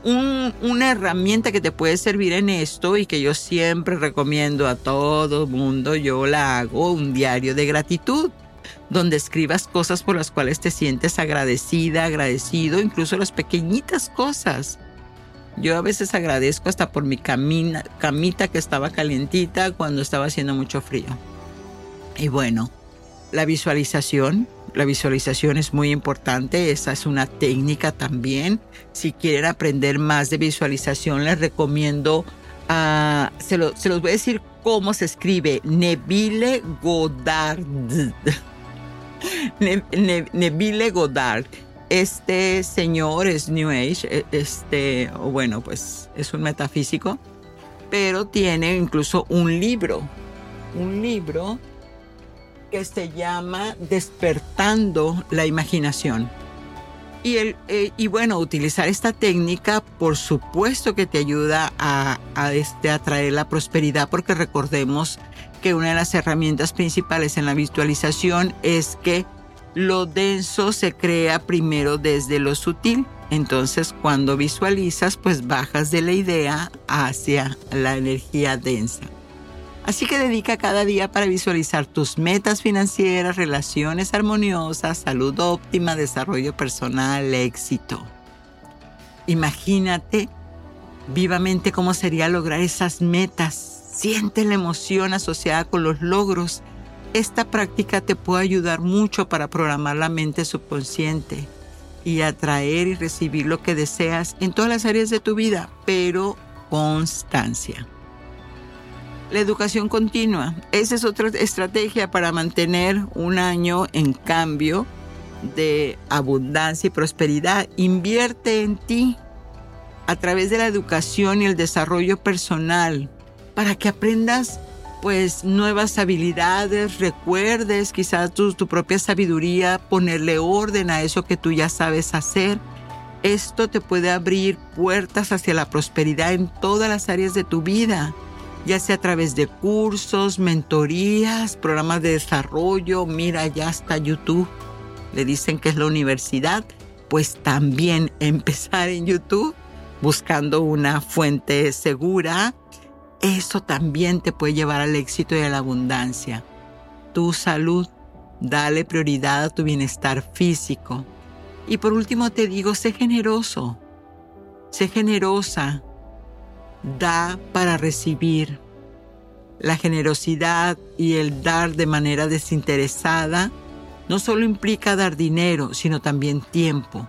una herramienta que te puede servir en esto y que yo siempre recomiendo a todo mundo, yo la hago, un diario de gratitud donde escribas cosas por las cuales te sientes agradecida, agradecido, incluso las pequeñitas cosas. Yo a veces agradezco hasta por mi camita que estaba calientita cuando estaba haciendo mucho frío. Y bueno, la visualización, la visualización es muy importante, esa es una técnica también. Si quieren aprender más de visualización, les recomiendo, uh, se, se los voy a decir cómo se escribe, Neville Goddard. *laughs* Neville Goddard. Este señor es New Age, e, este, bueno, pues es un metafísico, pero tiene incluso un libro, un libro que se llama Despertando la Imaginación. Y, el, eh, y bueno, utilizar esta técnica, por supuesto que te ayuda a, a este, atraer la prosperidad, porque recordemos que una de las herramientas principales en la visualización es que lo denso se crea primero desde lo sutil. Entonces cuando visualizas, pues bajas de la idea hacia la energía densa. Así que dedica cada día para visualizar tus metas financieras, relaciones armoniosas, salud óptima, desarrollo personal, éxito. Imagínate vivamente cómo sería lograr esas metas. Siente la emoción asociada con los logros. Esta práctica te puede ayudar mucho para programar la mente subconsciente y atraer y recibir lo que deseas en todas las áreas de tu vida, pero constancia. La educación continua. Esa es otra estrategia para mantener un año en cambio de abundancia y prosperidad. Invierte en ti a través de la educación y el desarrollo personal para que aprendas pues nuevas habilidades, recuerdes quizás tu, tu propia sabiduría, ponerle orden a eso que tú ya sabes hacer. Esto te puede abrir puertas hacia la prosperidad en todas las áreas de tu vida ya sea a través de cursos, mentorías, programas de desarrollo, mira, ya está YouTube, le dicen que es la universidad, pues también *laughs* empezar en YouTube buscando una fuente segura, eso también te puede llevar al éxito y a la abundancia. Tu salud, dale prioridad a tu bienestar físico. Y por último te digo, sé generoso, sé generosa, da para recibir. La generosidad y el dar de manera desinteresada no solo implica dar dinero, sino también tiempo,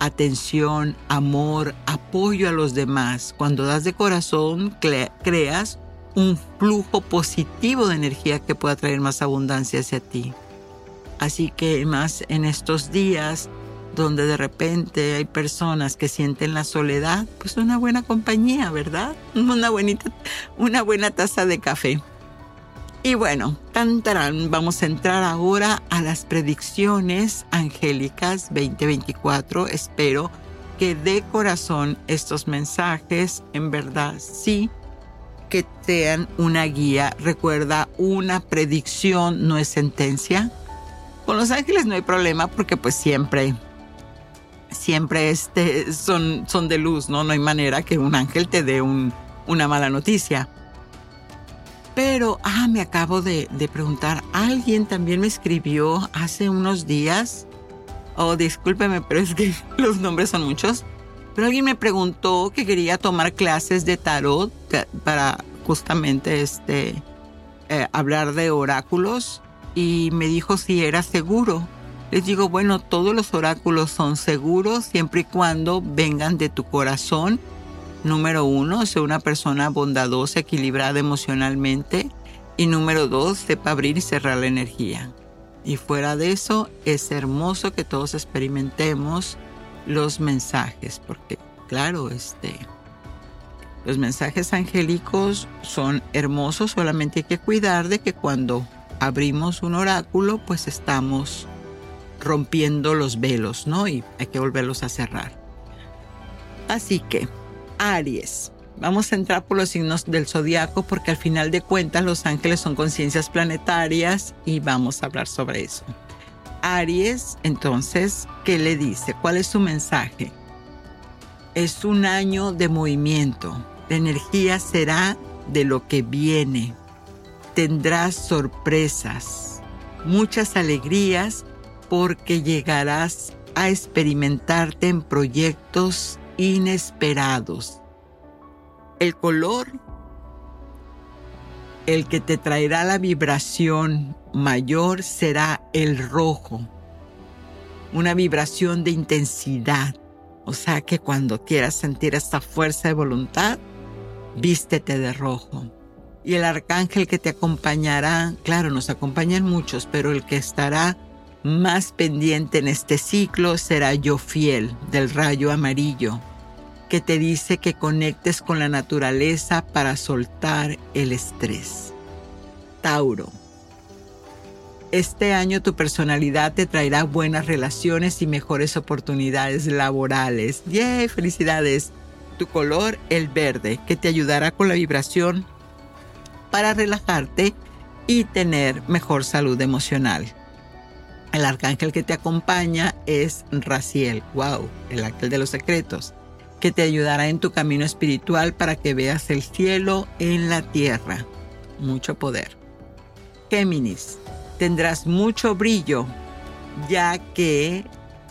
atención, amor, apoyo a los demás. Cuando das de corazón, creas un flujo positivo de energía que pueda traer más abundancia hacia ti. Así que más en estos días, donde de repente hay personas que sienten la soledad, pues una buena compañía, ¿verdad? *laughs* Una, buenita, una buena taza de café. Y bueno, tantarán, vamos a entrar ahora a las predicciones angélicas 2024. Espero que de corazón estos mensajes en verdad sí que sean una guía. Recuerda, una predicción no es sentencia. Con los ángeles no hay problema porque pues siempre siempre este, son, son de luz, ¿no? No hay manera que un ángel te dé una mala noticia. Pero, ah, me acabo de, de, preguntar, alguien también me escribió hace unos días, oh, discúlpeme, pero es que *laughs* los nombres son muchos, pero alguien me preguntó que quería tomar clases de tarot para justamente este, eh, hablar de oráculos y me dijo si era seguro. Les digo, bueno, todos los oráculos son seguros siempre y cuando vengan de tu corazón. Número uno, sea una persona bondadosa, equilibrada emocionalmente. Y número dos, sepa abrir y cerrar la energía. Y fuera de eso, es hermoso que todos experimentemos los mensajes, porque claro, este, los mensajes angélicos son hermosos, solamente hay que cuidar de que cuando abrimos un oráculo, pues estamos rompiendo los velos, ¿no? Y hay que volverlos a cerrar. Así que, Aries. Vamos a entrar por los signos del zodiaco porque al final de cuentas los ángeles son conciencias planetarias y vamos a hablar sobre eso. Aries, entonces, ¿qué le dice? ¿Cuál es su mensaje? Es un año de movimiento. La energía será de lo que viene. Tendrás sorpresas, muchas alegrías porque llegarás a experimentarte en proyectos inesperados. El color, el que te traerá la vibración mayor será el rojo, una vibración de intensidad. O sea que cuando quieras sentir esta fuerza de voluntad, vístete de rojo. Y el arcángel que te acompañará, claro, nos acompañan muchos, pero el que estará más pendiente en este ciclo será yo fiel del rayo amarillo, que te dice que conectes con la naturaleza para soltar el estrés. Tauro. Este año tu personalidad te traerá buenas relaciones y mejores oportunidades laborales. ¡Yay! ¡Felicidades! Tu color, el verde, que te ayudará con la vibración para relajarte y tener mejor salud emocional. El arcángel que te acompaña es Raciel, wow, el ángel de los secretos, que te ayudará en tu camino espiritual para que veas el cielo en la tierra. mucho poder. Géminis, tendrás mucho brillo, ya que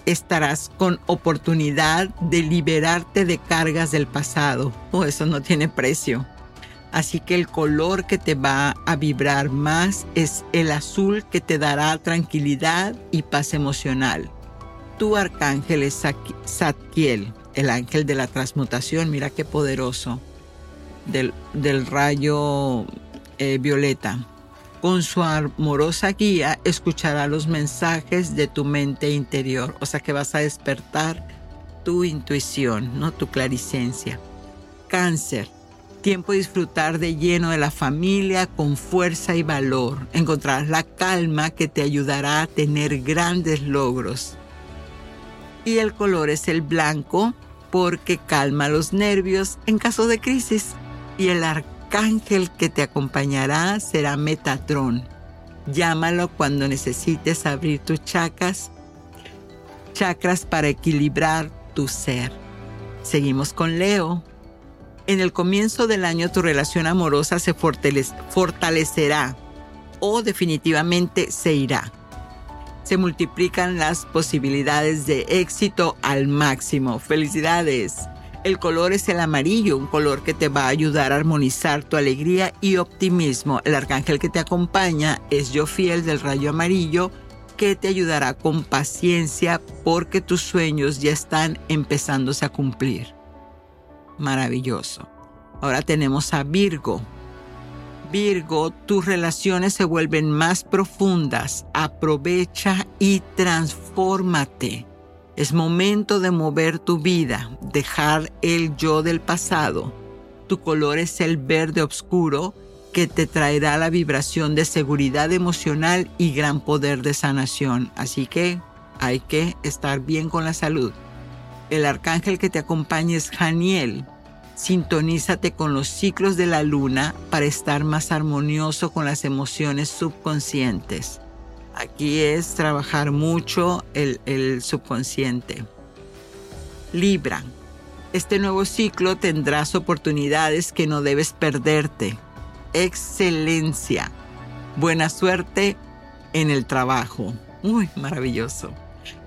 estarás con oportunidad de liberarte de cargas del pasado. Oh, eso no tiene precio. Así que el color que te va a vibrar más es el azul que te dará tranquilidad y paz emocional. Tu arcángel es Satkiel, el ángel de la transmutación. Mira qué poderoso. Del, rayo eh, violeta. Con su amorosa guía escuchará los mensajes de tu mente interior. O sea que vas a despertar tu intuición, ¿no? Tu claricencia. Cáncer tiempo de disfrutar de lleno de la familia con fuerza y valor. Encontrarás la calma que te ayudará a tener grandes logros. Y el color es el blanco porque calma los nervios en caso de crisis. Y el arcángel que te acompañará será Metatrón. Llámalo cuando necesites abrir tus chakras, chakras para equilibrar tu ser. Seguimos con Leo en el comienzo del año tu relación amorosa se fortalecerá o definitivamente se irá. Se multiplican las posibilidades de éxito al máximo. Felicidades. El color es el amarillo, un color que te va a ayudar a armonizar tu alegría y optimismo. El arcángel que te acompaña es yo fiel del rayo amarillo que te ayudará con paciencia porque tus sueños ya están empezándose a cumplir maravilloso. Ahora tenemos a Virgo. Virgo, tus relaciones se vuelven más profundas. Aprovecha y transfórmate. Es momento de mover tu vida, dejar el yo del pasado. Tu color es el verde oscuro que te traerá la vibración de seguridad emocional y gran poder de sanación. Así que hay que estar bien con la salud. El arcángel que te acompaña es Janiel. Sintonízate con los ciclos de la luna para estar más armonioso con las emociones subconscientes. Aquí es trabajar mucho el, el subconsciente. Libra. Este nuevo ciclo tendrás oportunidades que no debes perderte. Excelencia. Buena suerte en el trabajo. Uy, maravilloso.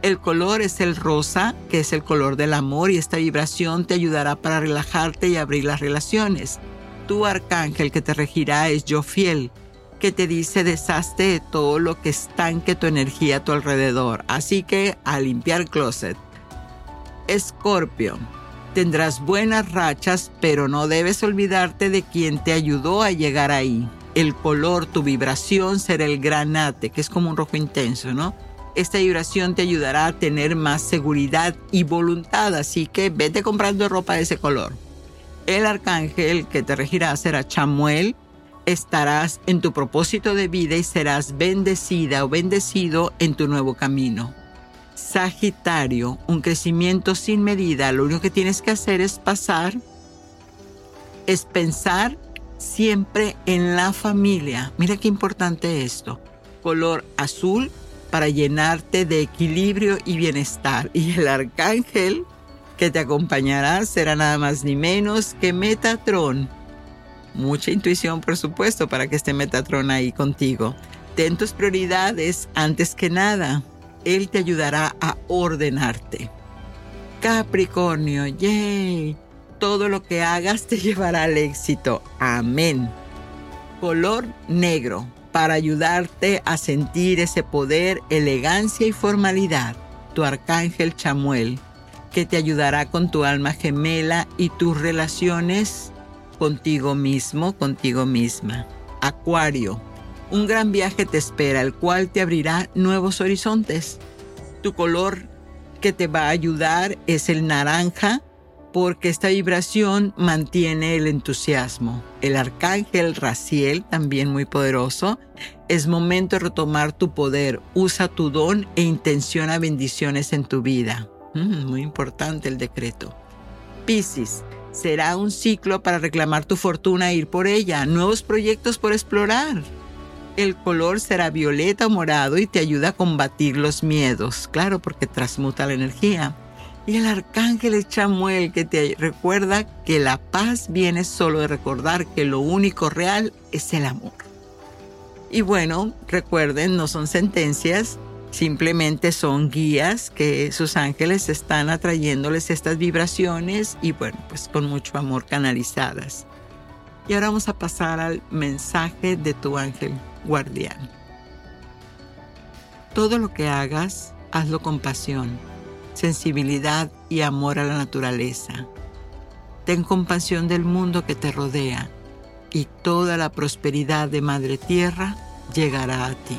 El color es el rosa, que es el color del amor, y esta vibración te ayudará para relajarte y abrir las relaciones. Tu arcángel que te regirá es yo fiel, que te dice deshazte de todo lo que estanque tu energía a tu alrededor. Así que a limpiar closet. Escorpio, tendrás buenas rachas, pero no debes olvidarte de quien te ayudó a llegar ahí. El color, tu vibración será el granate, que es como un rojo intenso, ¿no? Esta vibración te ayudará a tener más seguridad y voluntad, así que vete comprando ropa de ese color. El arcángel que te regirá será Chamuel. Estarás en tu propósito de vida y serás bendecida o bendecido en tu nuevo camino. Sagitario, un crecimiento sin medida. Lo único que tienes que hacer es pasar, es pensar siempre en la familia. Mira qué importante esto. Color azul para llenarte de equilibrio y bienestar. Y el arcángel que te acompañará será nada más ni menos que Metatron. Mucha intuición, por supuesto, para que esté Metatron ahí contigo. Ten tus prioridades antes que nada. Él te ayudará a ordenarte. Capricornio, yay. Todo lo que hagas te *laughs* llevará al éxito. Amén. Color negro para ayudarte a sentir ese poder, elegancia y formalidad. Tu arcángel Chamuel, que te ayudará con tu alma gemela y tus relaciones contigo mismo, contigo misma. Acuario, un gran viaje te espera, el cual te abrirá nuevos horizontes. Tu color que te va a ayudar es el naranja porque esta vibración mantiene el entusiasmo. El arcángel Raciel, también muy poderoso, es momento de retomar tu poder. Usa tu don e intenciona bendiciones en tu vida. Mm, muy importante el decreto. Piscis, será un ciclo para reclamar tu fortuna e ir por ella. Nuevos proyectos por explorar. El color será violeta o morado y te ayuda a combatir los miedos. Claro, porque transmuta la energía Y el arcángel Chamuel que te recuerda que la paz viene solo de recordar que lo único real es el amor. Y bueno, recuerden, no son sentencias, simplemente son guías que sus ángeles están atrayéndoles estas vibraciones y bueno, pues con mucho amor canalizadas. Y ahora vamos a pasar al mensaje de tu ángel guardián. Todo lo que hagas, hazlo con pasión sensibilidad y amor a la naturaleza. Ten compasión del mundo que te rodea y toda la prosperidad de Madre Tierra llegará a ti.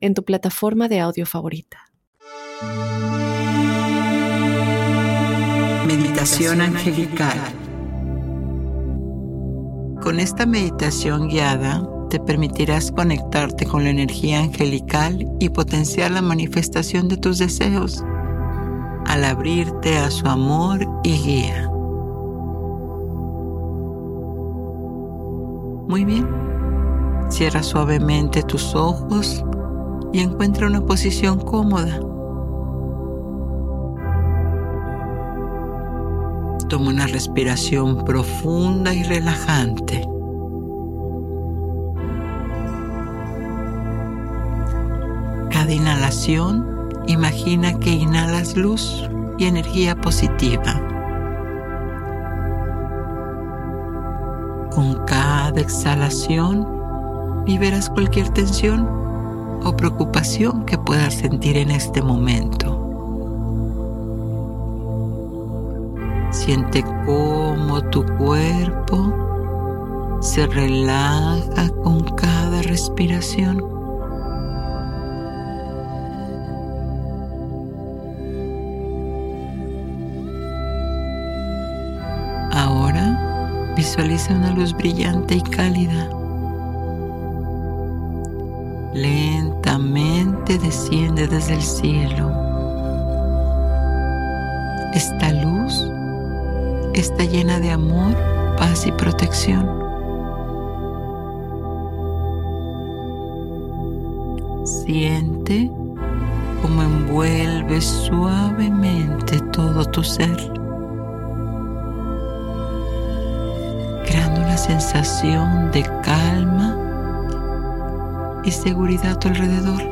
en tu plataforma de audio favorita. Meditación angelical. Con esta meditación guiada te permitirás conectarte con la energía angelical y potenciar la manifestación de tus deseos al abrirte a su amor y guía. Muy bien. Cierra suavemente tus ojos y encuentra una posición cómoda. Toma una respiración profunda y relajante. Cada inhalación, imagina que inhalas luz y energía positiva. Con cada exhalación, liberas cualquier tensión o preocupación que puedas sentir en este momento. Siente cómo tu cuerpo se relaja con cada respiración. Ahora visualiza una luz brillante y cálida lentamente desciende desde el cielo. Esta luz está llena de amor, paz y protección. Siente como envuelve suavemente todo tu ser, creando una sensación de calma y seguridad a tu alrededor.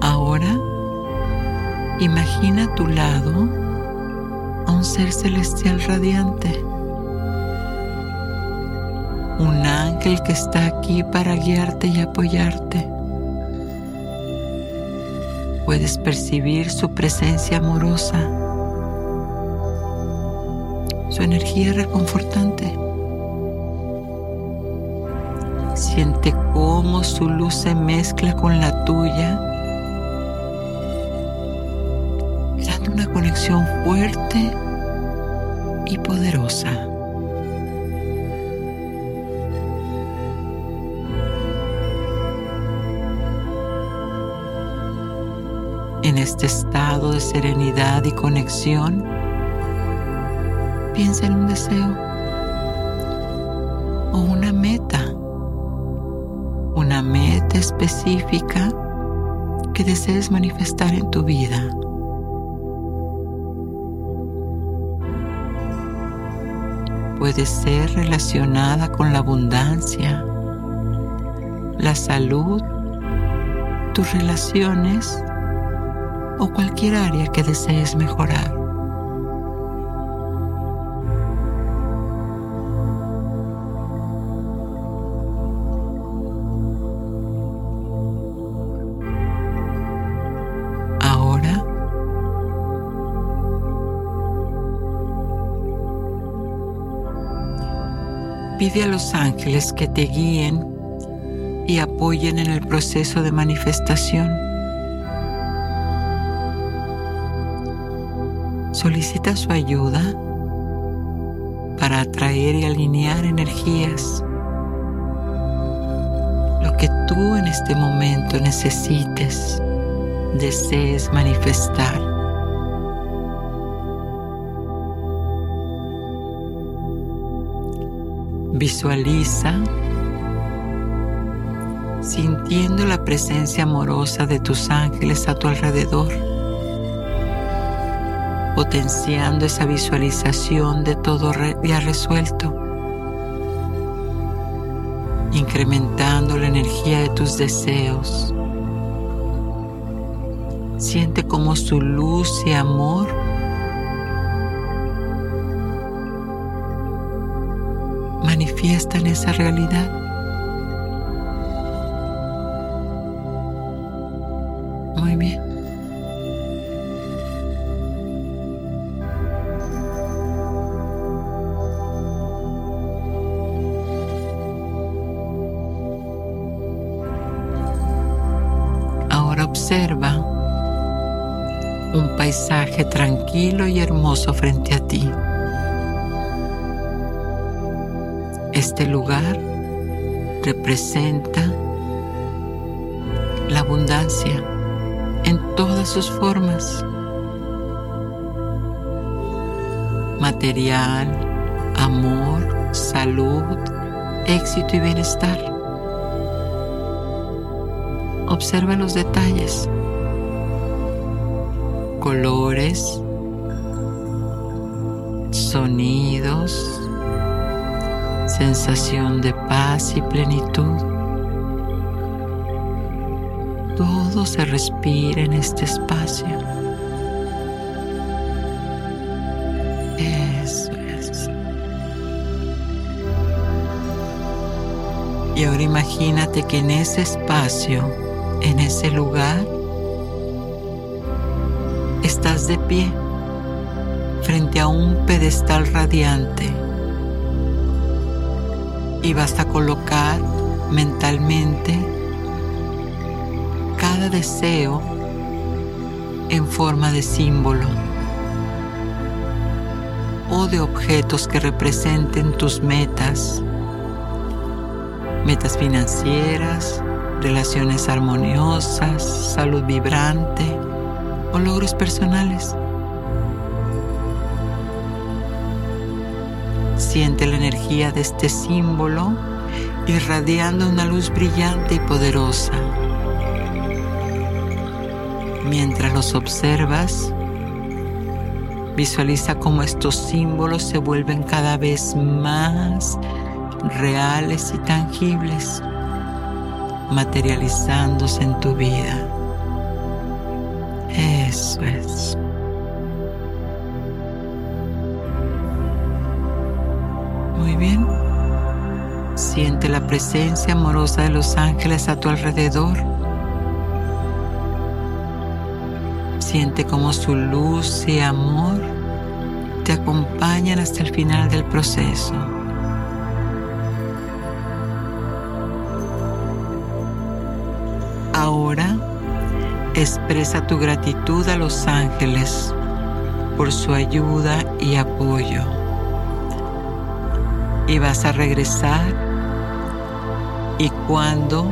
Ahora, imagina a tu lado a un ser celestial radiante. Un ángel que está aquí para guiarte y apoyarte. Puedes percibir su presencia amorosa su energía reconfortante. Siente cómo su luz se mezcla con la tuya, dando una conexión fuerte y poderosa. En este estado de serenidad y conexión, piensa en un deseo o una meta, una meta específica que desees manifestar en tu vida. Puede ser relacionada con la abundancia, la salud, tus relaciones o cualquier área que desees mejorar. Pide a los ángeles que te guíen y apoyen en el proceso de manifestación. Solicita su ayuda para atraer y alinear energías. Lo que tú en este momento necesites, desees manifestar. Visualiza sintiendo la presencia amorosa de tus ángeles a tu alrededor, potenciando esa visualización de todo ya resuelto, incrementando la energía de tus deseos. Siente como su luz y amor manifiestan esa realidad. Muy bien. Ahora observa un paisaje tranquilo y hermoso frente Este lugar representa la abundancia en todas sus formas. Material, amor, salud, éxito y bienestar. Observa los detalles, colores, sonidos, sensación de paz y plenitud. Todo se respira en este espacio. Eso es. Y ahora imagínate que en ese espacio, en ese lugar, estás de pie frente a un pedestal radiante y vas a colocar mentalmente cada deseo en forma de símbolo o de objetos que representen tus metas, metas financieras, relaciones armoniosas, salud vibrante o logros personales. Siente la energía de este símbolo irradiando una luz brillante y poderosa. Mientras los observas, visualiza cómo estos símbolos se vuelven cada vez más reales y tangibles, materializándose en tu vida. Eso es. Bien. Siente la presencia amorosa de los ángeles a tu alrededor. Siente como su luz y amor te acompañan hasta el final del proceso. Ahora expresa tu gratitud a los ángeles por su ayuda y apoyo y vas a regresar y cuando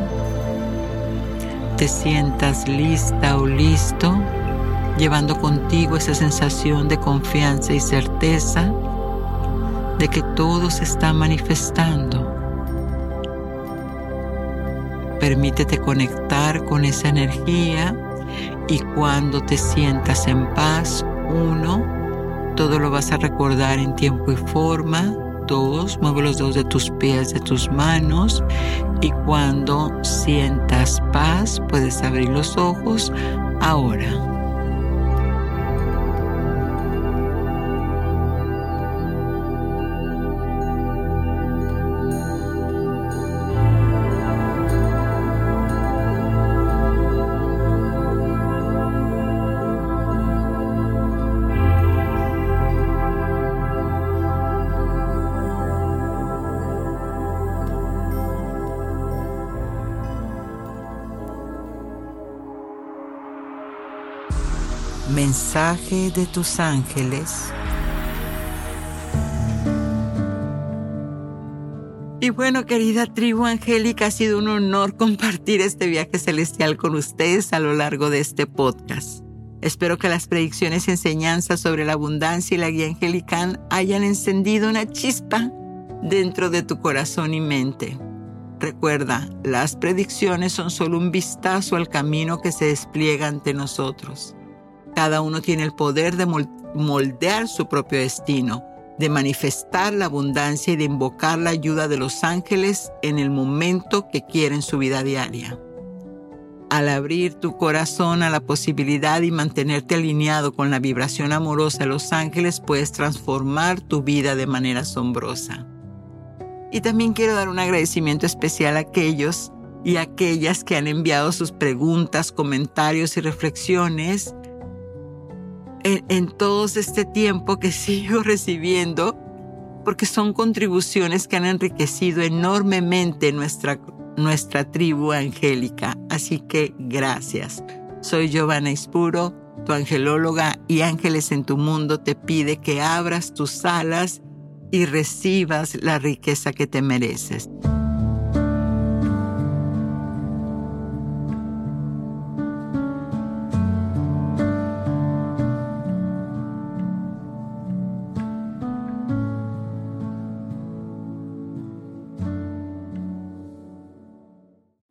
te sientas lista o listo, llevando contigo esa sensación de confianza y certeza de que todo se está manifestando. Permítete conectar con esa energía y cuando te sientas en paz, uno, todo lo vas a recordar en tiempo y forma, dos, mueve los dedos de tus pies, de tus manos y cuando sientas paz puedes abrir los ojos ahora. De tus ángeles. Y bueno, querida tribu angélica, ha sido un honor compartir este viaje celestial con ustedes a lo largo de este podcast. Espero que las predicciones y enseñanzas sobre la abundancia y la guía angelical hayan encendido una chispa dentro de tu corazón y mente. Recuerda, las predicciones son solo un vistazo al camino que se despliega ante nosotros. Cada uno tiene el poder de moldear su propio destino, de manifestar la abundancia y de invocar la ayuda de los ángeles en el momento que quiera en su vida diaria. Al abrir tu corazón a la posibilidad y mantenerte alineado con la vibración amorosa de los ángeles, puedes transformar tu vida de manera asombrosa. Y también quiero dar un agradecimiento especial a aquellos y aquellas que han enviado sus preguntas, comentarios y reflexiones en, todo este tiempo que *laughs* sigo recibiendo, porque son contribuciones que han enriquecido enormemente nuestra, nuestra tribu angélica. Así que gracias. Soy Giovanna Ispuro, tu angelóloga, y Ángeles en tu Mundo te pide que abras tus alas y recibas la riqueza que te mereces.